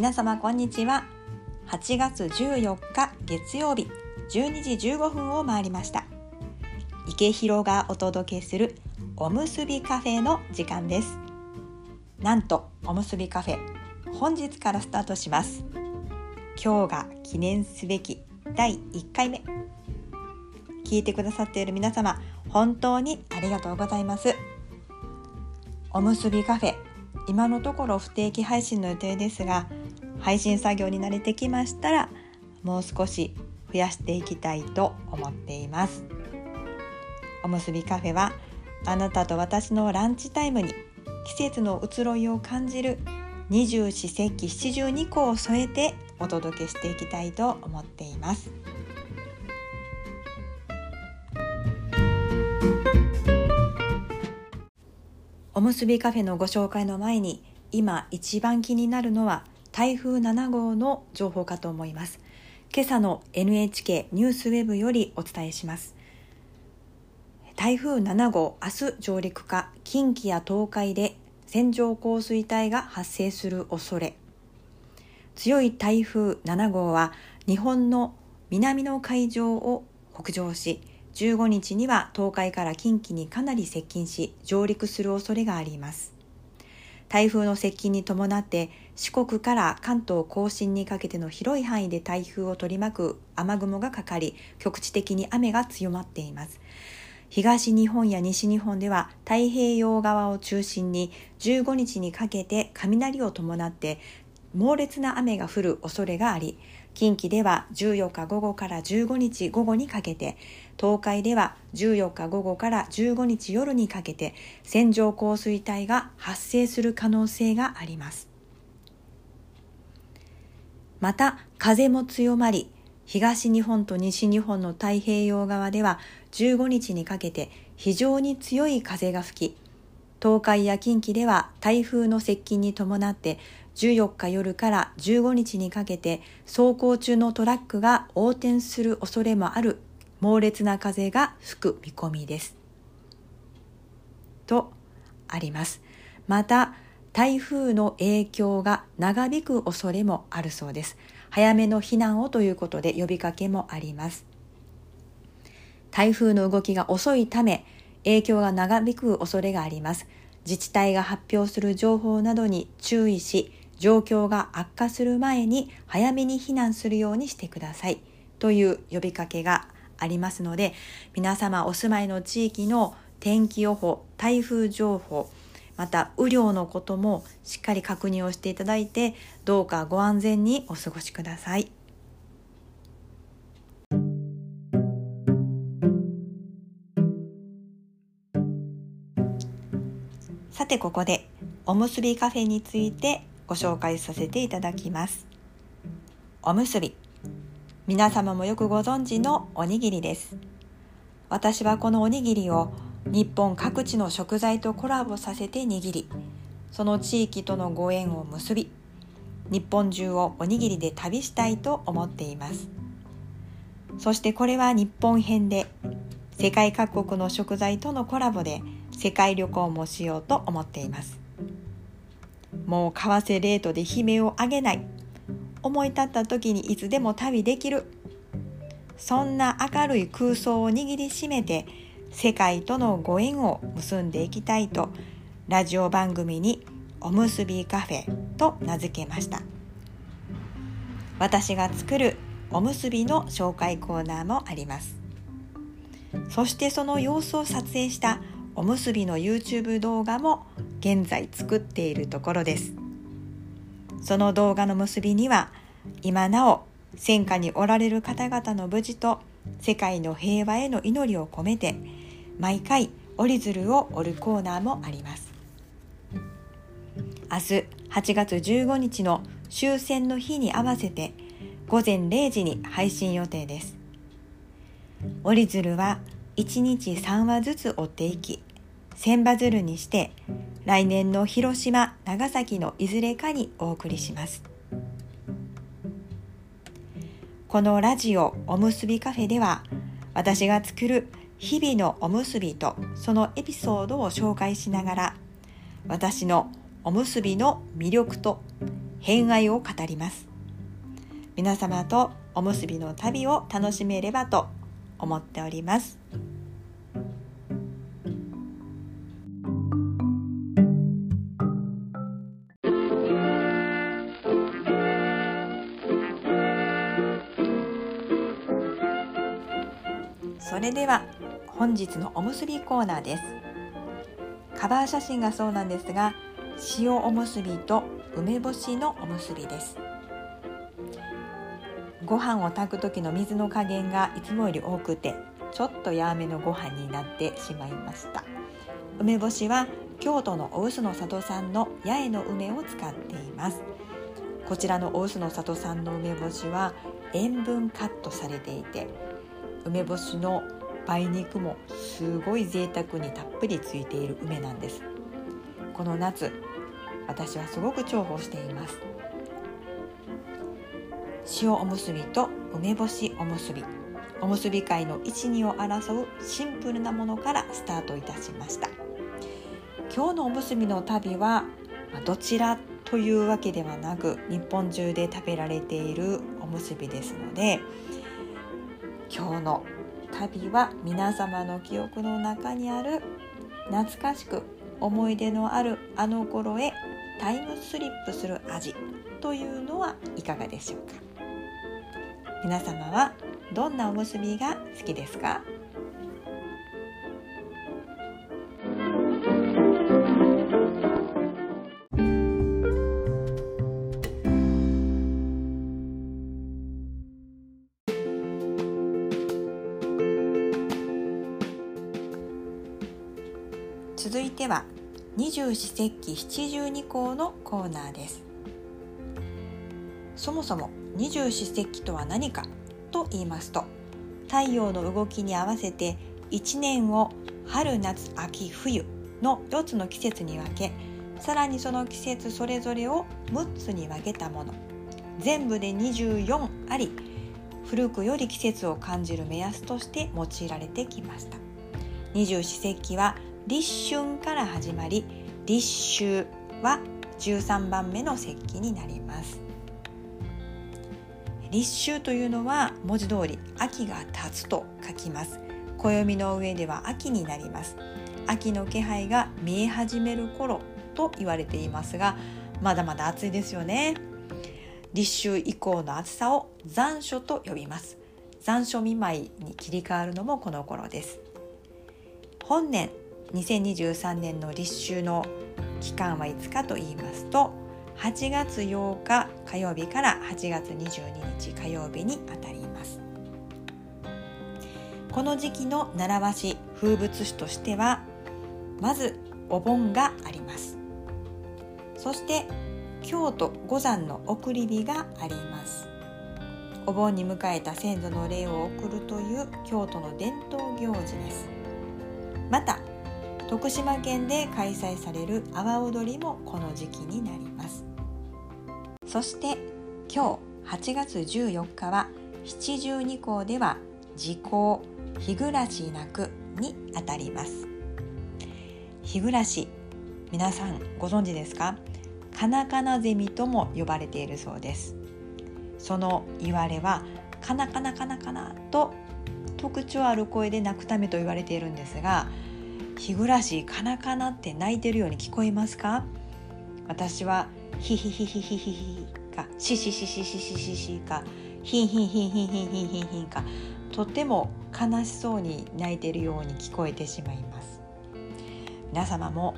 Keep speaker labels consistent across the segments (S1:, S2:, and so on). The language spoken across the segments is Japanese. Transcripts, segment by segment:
S1: 皆様こんにちは。8月14日月曜日12時15分を回りました。池広がお届けするおむすびカフェの時間です。なんとおむすびカフェ本日からスタートします。今日が記念すべき第1回目。聞いてくださっている皆様本当にありがとうございます。おむすびカフェ今のところ不定期配信の予定ですが配信作業に慣れてきましたらもう少し増やしていきたいと思っています。おむすびカフェはあなたと私のランチタイムに季節の移ろいを感じる二十四節気七十二個を添えてお届けしていきたいと思っています。おむすびカフェのご紹介の前に今一番気になるのは台風7号の情報かと思います。今朝の NHK ニュースウェブよりお伝えします。台風7号明日上陸か近畿や東海で線状降水帯が発生する恐れ。強い台風7号は日本の南の海上を北上し15日には東海から近畿にかなり接近し上陸する恐れがあります。台風の接近に伴って四国から関東甲信にかけての広い範囲で台風を取り巻く雨雲がかかり局地的に雨が強まっています。東日本や西日本では太平洋側を中心に15日にかけて雷を伴って猛烈な雨が降る恐れがあり近畿では14日午後から15日午後にかけて東海では14日午後から15日夜にかけて線状降水帯が発生する可能性があります。また風も強まり東日本と西日本の太平洋側では15日にかけて非常に強い風が吹き東海や近畿では台風の接近に伴って14日夜から15日にかけて走行中のトラックが横転する恐れもある猛烈な風が吹く見込みです。とあります。また台風の影響が長引く恐れもあるそうです。早めの避難をということで呼びかけもあります。台風の動きが遅いため影響が長引く恐れがあります。自治体が発表する情報などに注意し、状況が悪化する前に早めに避難するようにしてくださいという呼びかけがありますので皆様お住まいの地域の天気予報台風情報また雨量のこともしっかり確認をしていただいてどうかご安全にお過ごしください。さてここでおむすびカフェについてご紹介させていただきます。おむすび。皆様もよくご存知のおにぎりです。私はこのおにぎりを日本各地の食材とコラボさせて握りその地域とのご縁を結び日本中をおにぎりで旅したいと思っています。そしてこれは日本編で世界各国の食材とのコラボで世界旅行もしようと思っています。もう為替レートで悲鳴を上げない。思い立った時にいつでも旅できる。そんな明るい空想を握りしめて世界とのご縁を結んでいきたいとラジオ番組におむすびカフェと名付けました。私が作るおむすびの紹介コーナーもあります。そしてその様子を撮影したおむすびの YouTube 動画も現在作っているところです。その動画の結びには今なお戦火におられる方々の無事と世界の平和への祈りを込めて毎回折り鶴を折るコーナーもあります。明日8月15日の終戦の日に合わせて午前0時に配信予定です。折り鶴は1日3話ずつ追っていき千羽鶴にして来年の広島長崎のいずれかにお送りします。このラジオおむすびカフェでは私が作る日々のおむすびとそのエピソードを紹介しながら私のおむすびの魅力と偏愛を語ります。皆様とおむすびの旅を楽しめればと思っております。本日のおむすびコーナーです。カバー写真がそうなんですが塩おむすびと梅干しのおむすびです。ご飯を炊く時の水の加減がいつもより多くてちょっとやめのご飯になってしまいました。梅干しは京都のお臼の里産の八重の梅を使っています。こちらのお臼の里産の梅干しは塩分カットされていて梅干しの梅肉もすごい贅沢にたっぷりついている梅なんですこの夏私はすごく重宝しています塩おむすびと梅干しおむすびおむすび界の一二を争うシンプルなものからスタートいたしました今日のおむすびの旅はどちらというわけではなく日本中で食べられているおむすびですので今日の旅は皆様の記憶の中にある懐かしく思い出のあるあの頃へタイムスリップする味というのはいかがでしょうか？皆様はどんなおむすびが好きですか？二十四節気七十二項のコーナーです。そもそも二十四節気とは何かと言いますと太陽の動きに合わせて一年を春夏秋冬の4つの季節に分けさらにその季節それぞれを6つに分けたもの。全部で24あり古くより季節を感じる目安として用いられてきました。二十四節気は立春から始まり立秋は13番目の節気になります。立秋というのは文字通り秋が経つと書きます。暦の上では秋になります。秋の気配が見え始める頃と言われていますがまだまだ暑いですよね。立秋以降の暑さを残暑と呼びます。残暑見舞いに切り替わるのもこの頃です。本年2023年の立秋の期間はいつかと言いますと8月8日火曜日から8月22日火曜日にあたります。この時期の習わし風物詩としてはまずお盆があります。そして京都五山の送り火があります。お盆に迎えた先祖の霊を送るという京都の伝統行事です。徳島県で開催される阿波踊りもこの時期になります。そして今日8月14日は七十二校では時効日暮らし泣くにあたります。日暮らし皆さんご存知ですか？カナカナゼミとも呼ばれているそうです。その言われはカナカナカナカナと特徴ある声で鳴くためと言われているんですが日暮らしカナカナって泣いてるように聞こえますか？私はヒヒヒヒヒヒヒかシシシシシシシシかヒンヒンヒンヒンヒンヒンヒンヒンかとても悲しそうに泣いてるように聞こえてしまいます皆様も、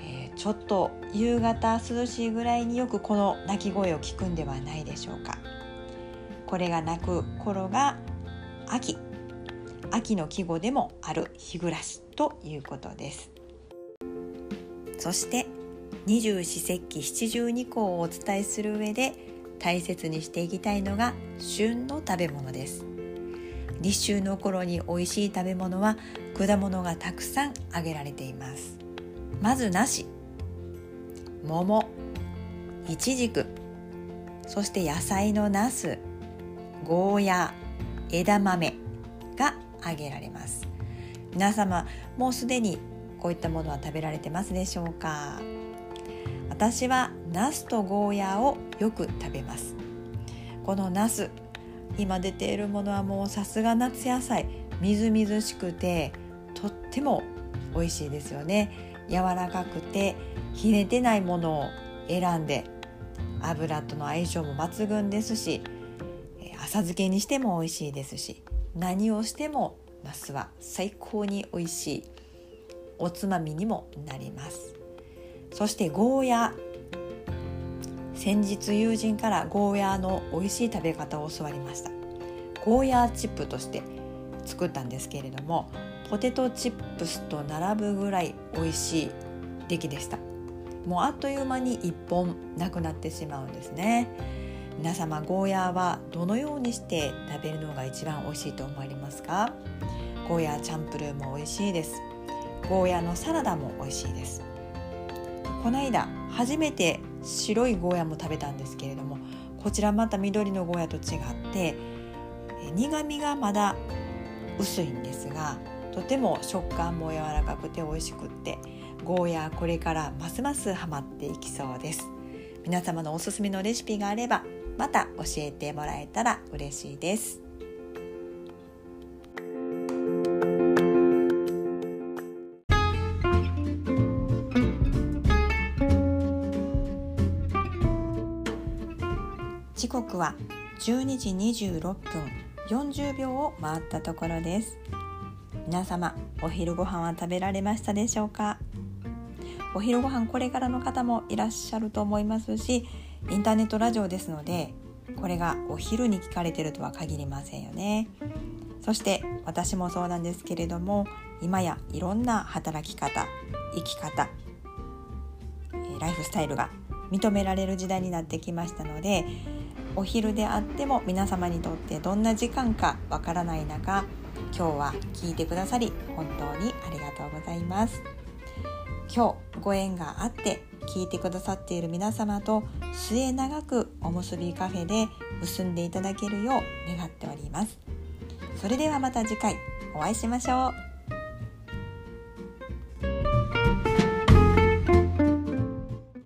S1: えー、ちょっと夕方涼しいぐらいによくこの鳴き声を聞くんではないでしょうかこれが鳴く頃が秋秋の季語でもある日暮らしということです。そして二十四節気七十二項をお伝えする上で大切にしていきたいのが旬の食べ物です。立秋の頃に美味しい食べ物は果物がたくさん挙げられています。まず梨。桃。いちじくそして野菜のナスゴーヤ枝豆が挙げられます。皆様もうすでにこういったものは食べられてますでしょうか？私はナスとゴーヤーをよく食べます。このナス今出ているものはもうさすが夏野菜。みずみずしくてとっても美味しいですよね。柔らかくてひねてないものを選んで油との相性も抜群ですし浅漬けにしても美味しいですし何をしてもナスは最高に美味しいおつまみにもなります。そしてゴーヤ先日友人からゴーヤの美味しい食べ方を教わりました。ゴーヤーチップとして作ったんですけれどもポテトチップスと並ぶぐらい美味しい出来でした。もうあっという間に1本なくなってしまうんですね。皆様ゴーヤーはどのようにして食べるのが一番美味しいと思われますか？ゴーヤーチャンプルーも美味しいです。ゴーヤーのサラダも美味しいです。この間初めて白いゴーヤーも食べたんですけれどもこちらまた緑のゴーヤーと違って苦みがまだ薄いんですがとても食感も柔らかくて美味しくってゴーヤーこれからますますハマっていきそうです。皆様のおすすめのレシピがあればまた教えてもらえたら嬉しいです。時刻は12時26分40秒を回ったところです。皆様お昼ご飯は食べられましたでしょうか？お昼ご飯これからの方もいらっしゃると思いますしインターネットラジオですのでこれがお昼に聞かれてるとは限りませんよね。そして私もそうなんですけれども今やいろんな働き方生き方ライフスタイルが認められる時代になってきましたのでお昼であっても皆様にとってどんな時間かわからない中今日は聞いてくださり本当にありがとうございます。今日ご縁があって聞いてくださっている皆様と末永くおむすびカフェで結んでいただけるよう願っております。それではまた次回お会いしましょう。